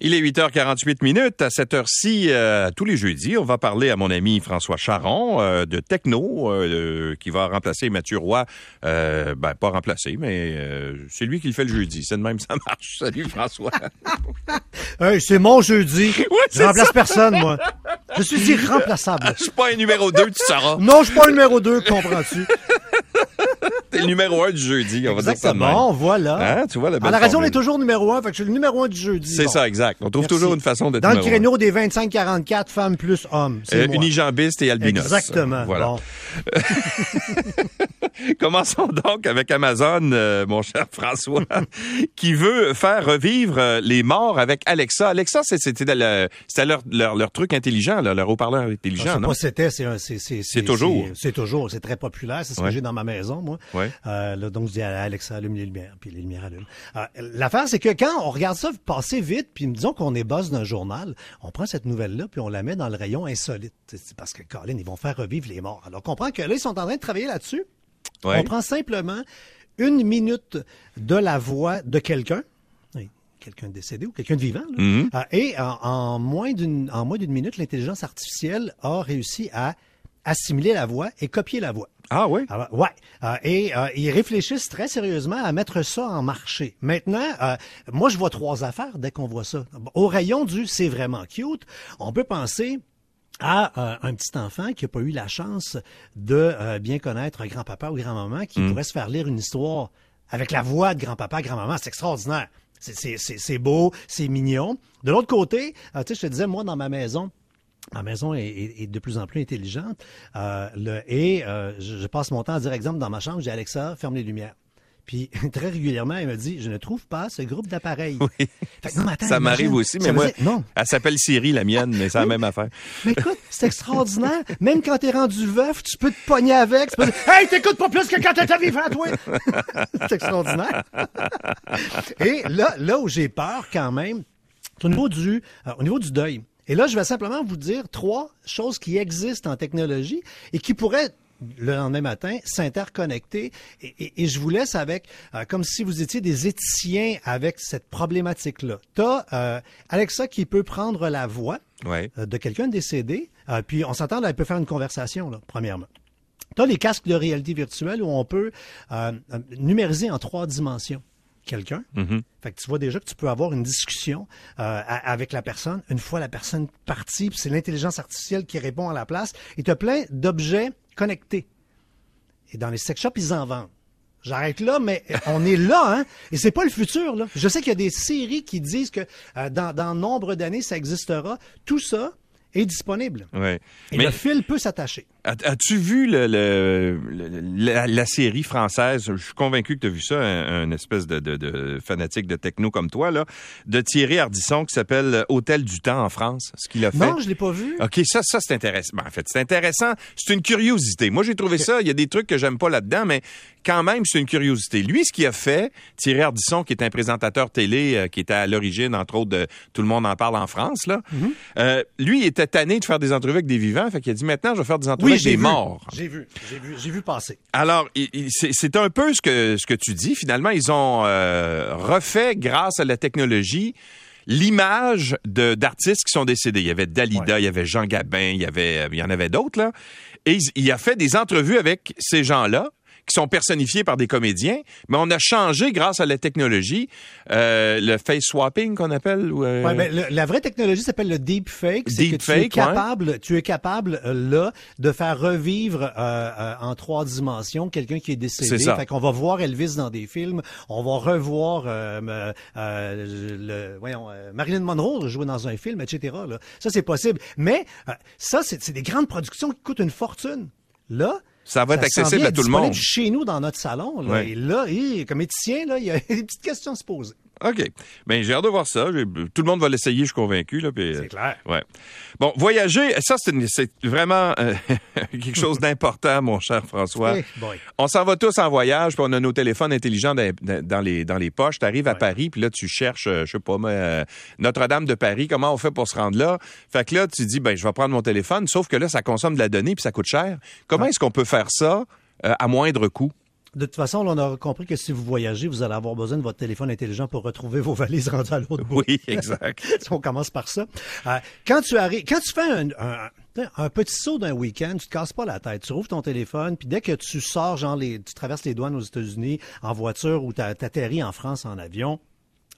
Il est 8h48 minutes. À cette heure-ci, euh, tous les jeudis, on va parler à mon ami François Charon euh, de techno, euh, qui va remplacer Mathieu Roy. ben, pas remplacer, mais c'est lui qui le fait le jeudi. C'est de même, ça marche. Salut, François. hey, c'est mon jeudi. je remplace personne, moi. Je suis irremplaçable. je suis pas un numéro 2, tu sauras. Non, je suis pas un numéro 2, comprends-tu? T'es le numéro un du jeudi, on va dire ça Bon, voilà. Hein, tu vois, la, la raison, on est toujours numéro un, fait que je suis le numéro un du jeudi. C'est ça, exact. On trouve toujours une façon d'être Dans le créneau des 25-44 femmes plus hommes. Euh, unijambiste et albinos. Exactement. Voilà. Bon. Commençons donc avec Amazon, euh, mon cher François, qui veut faire revivre euh, les morts avec Alexa. Alexa, c'était leur, leur, leur, truc intelligent, leur haut-parleur intelligent, non? c'était, c'est C'est toujours. C'est toujours, c'est très populaire. C'est ce que j'ai dans ma maison, moi. Ouais. Euh, là, donc, je dis à Alexa, allume les lumières, puis les lumières allument. L'affaire, c'est que quand on regarde ça passer vite, puis disons qu'on est boss d'un journal, on prend cette nouvelle-là, puis on la met dans le rayon insolite. C'est parce que, Colin, ils vont faire revivre les morts. Alors, on comprend que là, ils sont en train de travailler là-dessus. On prend simplement une minute de la voix de quelqu'un, quelqu'un décédé ou quelqu'un de vivant, mm-hmm. euh, et en, moins d'une en moins d'une minute, l'intelligence artificielle a réussi à assimiler la voix et copier la voix. Ah oui? Ah, ouais. Euh, et euh, ils réfléchissent très sérieusement à mettre ça en marché. Maintenant, moi, je vois trois affaires dès qu'on voit ça. Au rayon du c'est vraiment cute, on peut penser à un petit enfant qui n'a pas eu la chance de euh, bien connaître grand-papa ou grand-maman, qui mm. pourrait se faire lire une histoire avec la voix de grand-papa, grand-maman. C'est extraordinaire. C'est beau, c'est mignon. De l'autre côté, euh, tu sais, je te disais, moi, dans ma maison, ma maison est, de plus en plus intelligente. Euh, le, et je, je, passe mon temps à dire, exemple, dans ma chambre, j'ai Alexa, ferme les lumières. Puis très régulièrement, elle me dit Je ne trouve pas ce groupe d'appareils. Oui. ça m'arrive aussi, mais moi, non. elle s'appelle Siri, la mienne, mais c'est la même affaire. Mais écoute, c'est extraordinaire. Même quand t'es rendu veuf, tu peux te pogner avec. Tu peux dire Hey, t'écoutes pas plus que quand t'es vivant, toi C'est extraordinaire. Et là, là où j'ai peur quand même, au niveau du, euh, au niveau du deuil. Et là, je vais simplement vous dire trois choses qui existent en technologie et qui pourraient le lendemain matin, s'interconnecter. Et, je vous laisse avec, euh, comme si vous étiez des éthiciens avec cette problématique-là. Tu as euh, Alexa qui peut prendre la voix euh, de quelqu'un décédé, puis on s'entend, elle peut faire une conversation, là, premièrement. Tu as les casques de réalité virtuelle où on peut numériser en trois dimensions quelqu'un. Mm-hmm. Fait que tu vois déjà que tu peux avoir une discussion avec la personne. Une fois la personne partie, c'est l'intelligence artificielle qui répond à la place. Et tu as plein d'objets connectés. Et dans les sex shops, ils en vendent. J'arrête là, mais on est là, hein? Et c'est pas le futur, là. Je sais qu'il y a des séries qui disent que euh, dans, dans nombre d'années, ça existera. Tout ça est disponible. Ouais. Et le fil peut s'attacher. As-tu vu le, la, série française, je suis convaincu que tu as vu ça, un, espèce de, de, fanatique de techno comme toi, là, de Thierry Ardisson qui s'appelle Hôtel du Temps en France, ce qu'il a fait. Non, je l'ai pas vu. OK, ça, ça c'est intéressant. Ben, en fait, c'est intéressant. C'est une curiosité. Moi, j'ai trouvé ça, il y a des trucs que j'aime pas là-dedans, mais quand même, c'est une curiosité. Lui, ce qu'il a fait, Thierry Ardisson, qui est un présentateur télé, euh, qui était à l'origine, entre autres, de Tout le monde en parle en France, là, mm-hmm. euh, lui, il était tanné de faire des entrevues avec des vivants, fait qu'il a dit, maintenant, je vais faire des entrevues j'ai morts. J'ai vu, j'ai vu, j'ai vu passer. Alors, c'est un peu ce que, ce que tu dis. Finalement, ils ont euh, refait, grâce à la technologie, l'image d'artistes qui sont décédés. Il y avait Dalida, il y avait Jean Gabin, il y avait, il y en avait d'autres là. Et il a fait des entrevues avec ces gens-là qui sont personnifiés par des comédiens, mais on a changé grâce à la technologie, euh, le face swapping qu'on appelle. Euh... Ouais, ben, la vraie technologie s'appelle le deep fake. Deep que tu es capable, tu es capable euh, là de faire revivre euh, en trois dimensions quelqu'un qui est décédé. C'est ça. Fait qu'on va voir Elvis dans des films, on va revoir le, voyons, Marilyn Monroe jouer dans un film, etc. Là. Ça c'est possible, mais ça c'est des grandes productions qui coûtent une fortune. Là, ça va être accessible à tout le monde. chez nous dans notre salon. Là, Et là, comme éthicien, là, il y a des petites questions à se poser. OK. Ben, j'ai hâte de voir ça. Tout le monde va l'essayer, je suis convaincu. Là, c'est euh, clair. Ouais. Bon, voyager, ça, c'est vraiment euh, quelque chose d'important, mon cher François. on s'en va tous en voyage, puis on a nos téléphones intelligents dans, les, dans les poches. Tu arrives à Paris, puis là, tu cherches, euh, je sais pas, Notre-Dame de Paris, comment on fait pour se rendre là? Fait que là, tu dis, ben, je vais prendre mon téléphone, sauf que là, ça consomme de la donnée, puis ça coûte cher. Comment est-ce qu'on peut faire ça à moindre coût? De toute façon, on a compris que si vous voyagez, vous allez avoir besoin de votre téléphone intelligent pour retrouver vos valises rendues à l'autre bout. Oui, exact. on commence par ça. Euh, quand tu arrives, quand tu fais un, un, un petit saut d'un week-end, tu te casses pas la tête. Tu rouvres ton téléphone, puis dès que tu sors, genre, les, tu traverses les douanes aux États-Unis en voiture ou tu atterris en France en avion,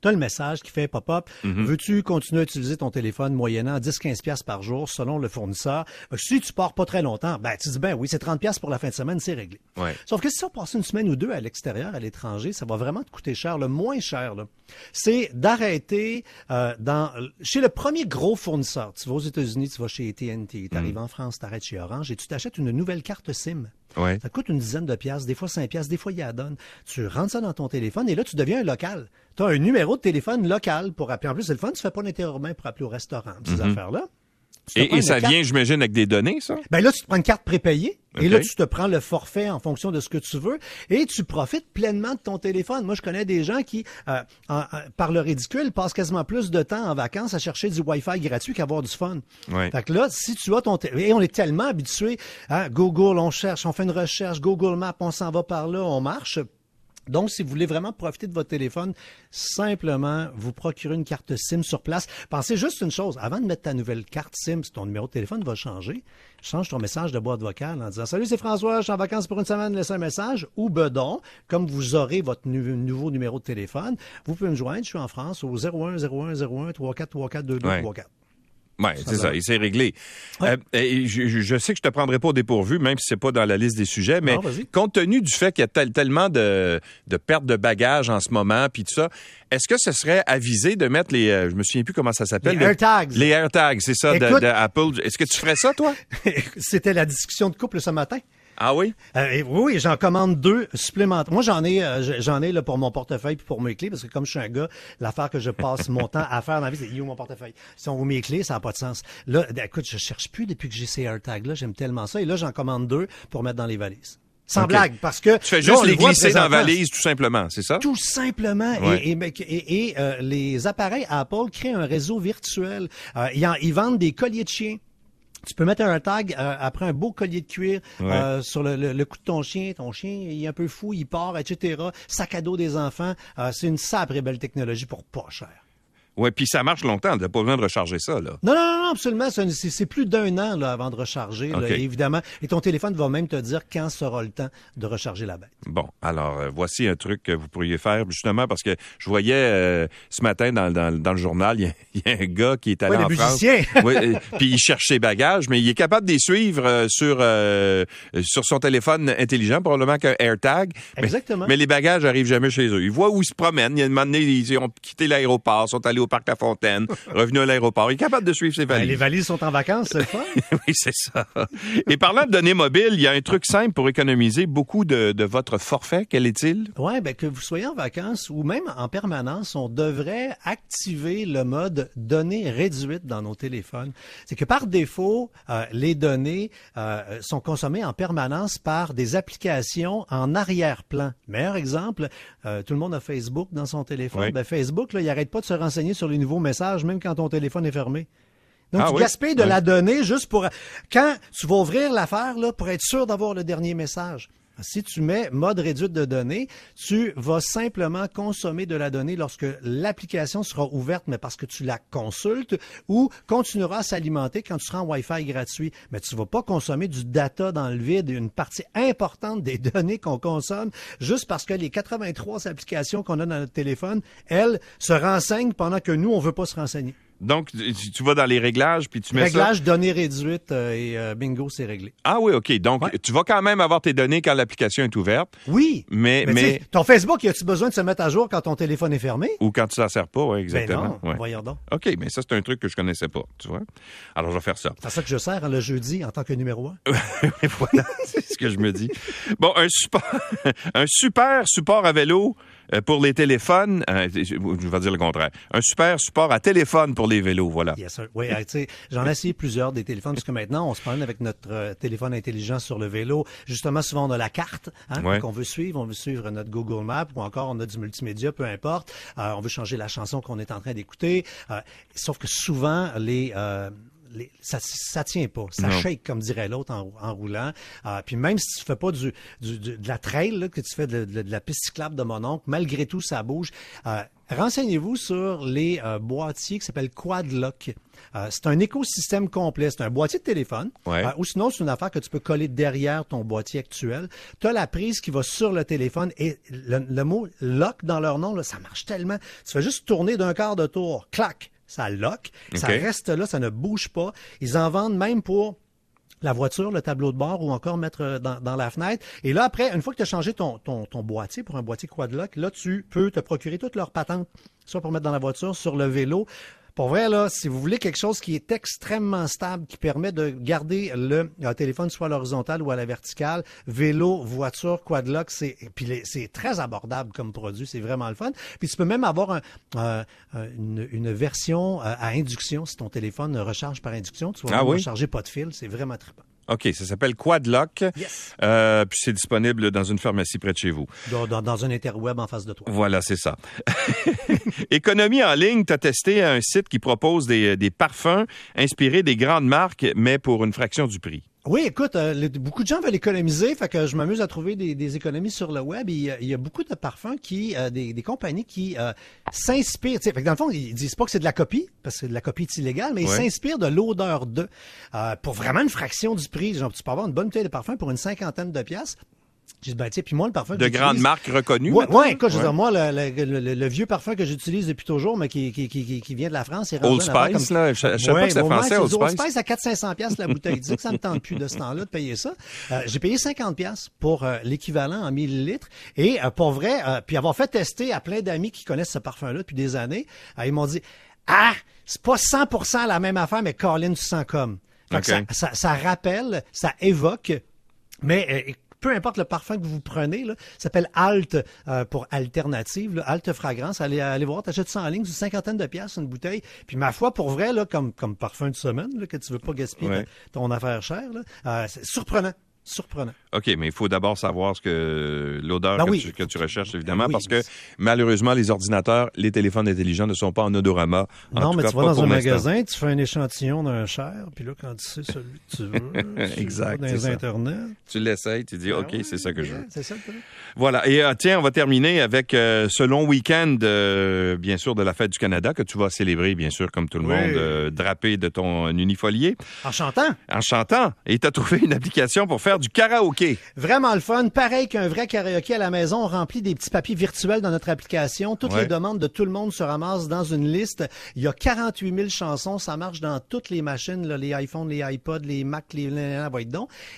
tu as le message qui fait pop-up. Mhm. Veux-tu continuer à utiliser ton téléphone moyennant 10-15 pièces par jour selon le fournisseur? Que si tu pars pas très longtemps, ben, tu dis, ben oui, c'est 30 pièces pour la fin de semaine, c'est réglé. Ouais. Sauf que si ça passe une semaine ou deux à l'extérieur, à l'étranger, ça va vraiment te coûter cher. Le moins cher, là, c'est d'arrêter euh, dans chez le premier gros fournisseur. Tu vas aux États-Unis, tu vas chez AT&T, tu arrives en France, tu arrêtes chez Orange et tu t'achètes une nouvelle carte SIM. Ouais. Ça coûte une dizaine de piastres, des fois cinq piastres, des fois il y a donne. Tu rentres ça dans ton téléphone et là, tu deviens un local. Tu as un numéro de téléphone local pour appeler. En plus, c'est le fun, tu fais pas d'interurbain pour appeler au restaurant, ces affaires-là. Tu te Et, et ça carte- vient, j'imagine, avec des données, ça? ben là, tu te prends une carte prépayée et là, tu te prends le forfait en fonction de ce que tu veux et tu profites pleinement de ton téléphone. Moi, je connais des gens qui, euh, en- en- par le ridicule, passent quasiment plus de temps en vacances à chercher du Wi-Fi gratuit qu'avoir du fun. Ouais. Fait que là, si tu as ton... Et on est tellement habitué, hein, Google, on cherche, on fait une recherche, Google Maps, on s'en va par là, on marche. Donc, si vous voulez vraiment profiter de votre téléphone, simplement vous procurer une carte SIM sur place. Pensez juste une chose, avant de mettre ta nouvelle carte SIM, si ton numéro de téléphone va changer, change ton message de boîte vocale en disant Salut, c'est François, je suis en vacances pour une semaine, laissez un message. Ou bedon, comme vous aurez votre nu- nouveau numéro de téléphone, vous pouvez me joindre, je suis en France, au 01 01 01 34 34 22 Ouais. 34. Oui, c'est ça, et c'est réglé. Euh, je, sais que je te prendrai pas au dépourvu, même si c'est pas dans la liste des sujets, mais Non, compte tenu du fait qu'il y a tel- tellement de, de pertes de bagages en ce moment, puis tout ça, est-ce que ce serait avisé de mettre les, euh, je me souviens plus comment ça s'appelle, Les le- AirTags. les AirTags, c'est ça, de, Écoute- de Apple. Est-ce que tu ferais ça, toi? C'était la discussion de couple ce matin. Ah oui? Euh, et oui, j'en commande deux supplémentaires. Moi, j'en ai, euh, j'en ai là pour mon portefeuille puis pour mes clés parce que comme je suis un gars, l'affaire que je passe mon temps à faire dans la vie, c'est il est où mon portefeuille? Si on voit mes clés, ça n'a pas de sens. Là, écoute, je cherche plus depuis que j'ai ces AirTags là. J'aime tellement ça et là, j'en commande deux pour mettre dans les valises. Sans blague, parce que Tu fais juste les glisser dans la valise, tout simplement, c'est ça? Tout simplement. Ouais. Et, et, mais- et- et, euh, les appareils Apple créent un réseau virtuel. Euh, ils, en- ils vendent des colliers de chiens. Tu peux mettre un tag euh, après un beau collier de cuir Ouais. euh, sur le, le- le cou de ton chien. Ton chien, il est un peu fou, il part, etc. Sac à dos des enfants. Euh, c'est une sacrée belle technologie pour pas cher. Ouais, puis ça marche longtemps, t'as pas besoin de recharger ça, là. Non, non, non, absolument. C'est, plus d'un an là, avant de recharger, là, évidemment. Et ton téléphone va même te dire quand sera le temps de recharger la bête. Bon, alors euh, voici un truc que vous pourriez faire justement parce que je voyais euh, ce matin dans, dans- dans le journal, il y, a- il y a un gars qui est allé Ouais, en France. Oui, euh, puis il cherche ses bagages, mais il est capable de les suivre euh, sur euh, sur son téléphone intelligent, probablement qu'un AirTag. Mais- Exactement. Mais, les bagages arrivent jamais chez eux. Ils voient où ils se promènent. Il y a un moment donné, ils ont quitté l'aéroport, sont allés au parc La Fontaine, revenus à l'aéroport. Il est capable de suivre ses Ben, valises. les valises sont en vacances, c'est fun. oui, c'est ça. Et parlant de données mobiles, il y a un truc simple pour économiser beaucoup de, de votre forfait. Quel est-il? Ouais, ben que vous soyez en vacances ou même en permanence, on devrait activer le mode données réduites dans nos téléphones. C'est que par défaut, euh, les données euh, sont consommées en permanence par des applications en arrière-plan. Meilleur exemple, euh, tout le monde a Facebook dans son téléphone. Oui. Ben, Facebook, là, il arrête pas de se renseigner sur les nouveaux messages, même quand ton téléphone est fermé. Donc, Ah tu oui? gaspilles de la donnée juste pour... Quand tu vas ouvrir l'affaire, là, pour être sûr d'avoir le dernier message. Si tu mets mode réduite de données, tu vas simplement consommer de la donnée lorsque l'application sera ouverte, mais parce que tu la consultes, ou continuera à s'alimenter quand tu seras en Wi-Fi gratuit. Mais tu vas pas consommer du data dans le vide, une partie importante des données qu'on consomme, juste parce que les 83 applications qu'on a dans notre téléphone, elles, se renseignent pendant que nous, on veut pas se renseigner. Donc, tu, tu vas dans les réglages, puis tu mets ça... Réglage données réduites euh, et euh, bingo, c'est réglé. Ah oui, OK. Donc, Ouais. tu vas quand même avoir tes données quand l'application est ouverte, Oui. mais... Mais, ton Facebook, y a-tu besoin de se mettre à jour quand ton téléphone est fermé? Ou quand tu s'en sers pas, oui, Ben exactement. non, Ouais. voyons donc. OK, mais ça, c'est un truc que je connaissais pas, tu vois. Alors, je vais faire ça. C'est ça que je sers hein, le jeudi en tant que numéro un. Voilà, c'est ce que je me dis. Bon, un support, un super support à vélo pour les téléphones. euh, je vais dire le contraire. Un super support à téléphone pour les vélos, voilà. Yes, sir. Oui, euh, j'en ai essayé plusieurs des téléphones parce que maintenant, on se promène avec notre euh, téléphone intelligent sur le vélo. Justement, souvent, on a la carte hein, Ouais. qu'on veut suivre. On veut suivre notre Google Maps ou encore on a du multimédia, peu importe. Euh, on veut changer la chanson qu'on est en train d'écouter. Euh, sauf que souvent, les... les- ça, ça tient pas. Ça Non. shake, comme dirait l'autre en, en roulant. Euh, puis même si tu fais pas du, du- du- de la trail, là, que tu fais de, de- de la piste cyclable de mon oncle, malgré tout, ça bouge. Euh, Renseignez-vous sur les euh, boîtiers qui s'appellent Quadlock. Euh, c'est un écosystème complet. C'est un boîtier de téléphone. Ouais. Euh, ou sinon, c'est une affaire que tu peux coller derrière ton boîtier actuel. Tu as la prise qui va sur le téléphone et le, le mot lock dans leur nom, là, ça marche tellement. Tu fais juste tourner d'un quart de tour. Clac! Ça lock. Ça reste là, ça ne bouge pas. Ils en vendent même pour la voiture, le tableau de bord ou encore mettre euh, dans, dans la fenêtre. Et là, après, une fois que tu as changé ton, ton, ton boîtier pour un boîtier quadlock, là, tu peux te procurer toutes leurs patentes, soit pour mettre dans la voiture, sur le vélo. Pour vrai, là, si vous voulez quelque chose qui est extrêmement stable, qui permet de garder le, téléphone soit à l'horizontale ou à la verticale, vélo, voiture, quadlock, c'est puis c'est très abordable comme produit, c'est vraiment le fun. Puis tu peux même avoir un, euh, une, une version euh, à induction si ton téléphone recharge par induction. Tu vas Ah oui? recharger pas de fil, c'est vraiment très bon. OK, ça s'appelle Quadlock. Yes. Euh, puis c'est disponible dans une pharmacie près de chez vous. Dans, dans, dans un interweb en face de toi. Voilà, c'est ça. Économie en ligne, tu as testé un site qui propose des, des parfums inspirés des grandes marques, mais pour une fraction du prix. Oui, écoute, euh, beaucoup de gens veulent économiser, fait que je m'amuse à trouver des, des économies sur le web. Et il, y a, il y a beaucoup de parfums qui, euh, des, des compagnies qui euh, s'inspirent. Fait que dans le fond, ils disent pas que c'est de la copie, parce que de la copie est illégale, mais Ouais. ils s'inspirent de l'odeur d'eux euh, pour vraiment une fraction du prix. Genre, tu peux avoir une bonne bouteille de parfum pour une cinquantaine de piastres. J'ai dit, ben, puis moi, le parfum De grandes marques reconnues. Ouais, maintenant? ouais, écoute, je veux Ouais. dire, moi, le, le- le- le vieux parfum que j'utilise depuis toujours, mais qui, qui, qui, qui- vient de la France, c'est Old Spice, là, je, je savais pas que c'était ouais, français, Old du Old Spice. Spice à 400-500 piastres la bouteille. Dis que ça me tente plus de ce temps-là de payer ça. Euh, j'ai payé 50 piastres pour euh, l'équivalent en millilitres. Et euh, pour vrai, euh, puis avoir fait tester à plein d'amis qui connaissent ce parfum-là depuis des années, euh, ils m'ont dit, ah, c'est pas 100% la même affaire, mais Colin, tu sens comme. Fait que OK. ça, ça, ça rappelle, ça évoque, mais euh, peu importe le parfum que vous prenez, là, ça s'appelle Alt euh, pour alternative, là, Alt fragrance. Allez, allez voir, t'achètes ça en ligne, c'est une cinquantaine de piastres une bouteille. Puis ma foi, pour vrai, là, comme, comme parfum de semaine, là, que tu veux pas gaspiller Ouais. ton, affaire chère, là, euh, c'est surprenant. Surprenant. OK, mais il faut d'abord savoir ce que l'odeur Ben que, oui. tu, que tu recherches, évidemment, Ben oui. parce que malheureusement, les ordinateurs, les téléphones intelligents ne sont pas en odorama. En non, mais cas, tu vas dans un magasin, tu fais un échantillon d'un cher, puis là, quand tu sais celui que tu veux, tu Exact, vas c'est dans internets. Tu l'essayes, tu dis, Ben OK, c'est ça que je veux. C'est ça. Voilà. Et euh, tiens, on va terminer avec euh, ce long week-end, euh, bien sûr, de la fête du Canada que tu vas célébrer, bien sûr, comme tout le monde, drapé de ton unifolié, En chantant. en chantant. Et tu as trouvé une application pour faire du karaoké. Vraiment le fun. Pareil qu'un vrai karaoké à la maison, on remplit des petits papiers virtuels dans notre application. Toutes Ouais. les demandes de tout le monde se ramassent dans une liste. Il y a 48 000 chansons. Ça marche dans toutes les machines, là, les iPhones, les iPods, les Mac, les...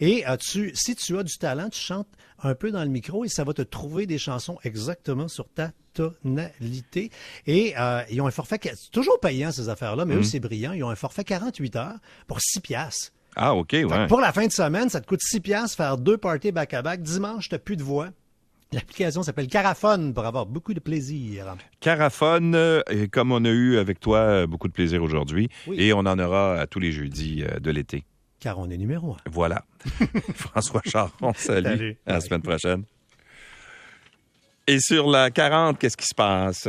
Et euh, tu, si tu as du talent, tu chantes un peu dans le micro et ça va te trouver des chansons exactement sur ta tonalité. Et euh, ils ont un forfait... C'est toujours payant, ces affaires-là, mais eux, c'est brillant. Ils ont un forfait 48 heures pour 6 piastres. Ah, OK, ouais. Pour la fin de semaine, ça te coûte 6 piastres faire deux parties back-à-back. Dimanche, t'as plus de voix. L'application s'appelle Caraphone pour avoir beaucoup de plaisir. Caraphone, euh, et comme on a eu avec toi euh, beaucoup de plaisir aujourd'hui, Oui. et on en aura à tous les jeudis euh, de l'été. Car on est numéro un. Voilà. François Charon, salut. Salut. À la semaine prochaine. Et sur la 40, qu'est-ce qui se passe?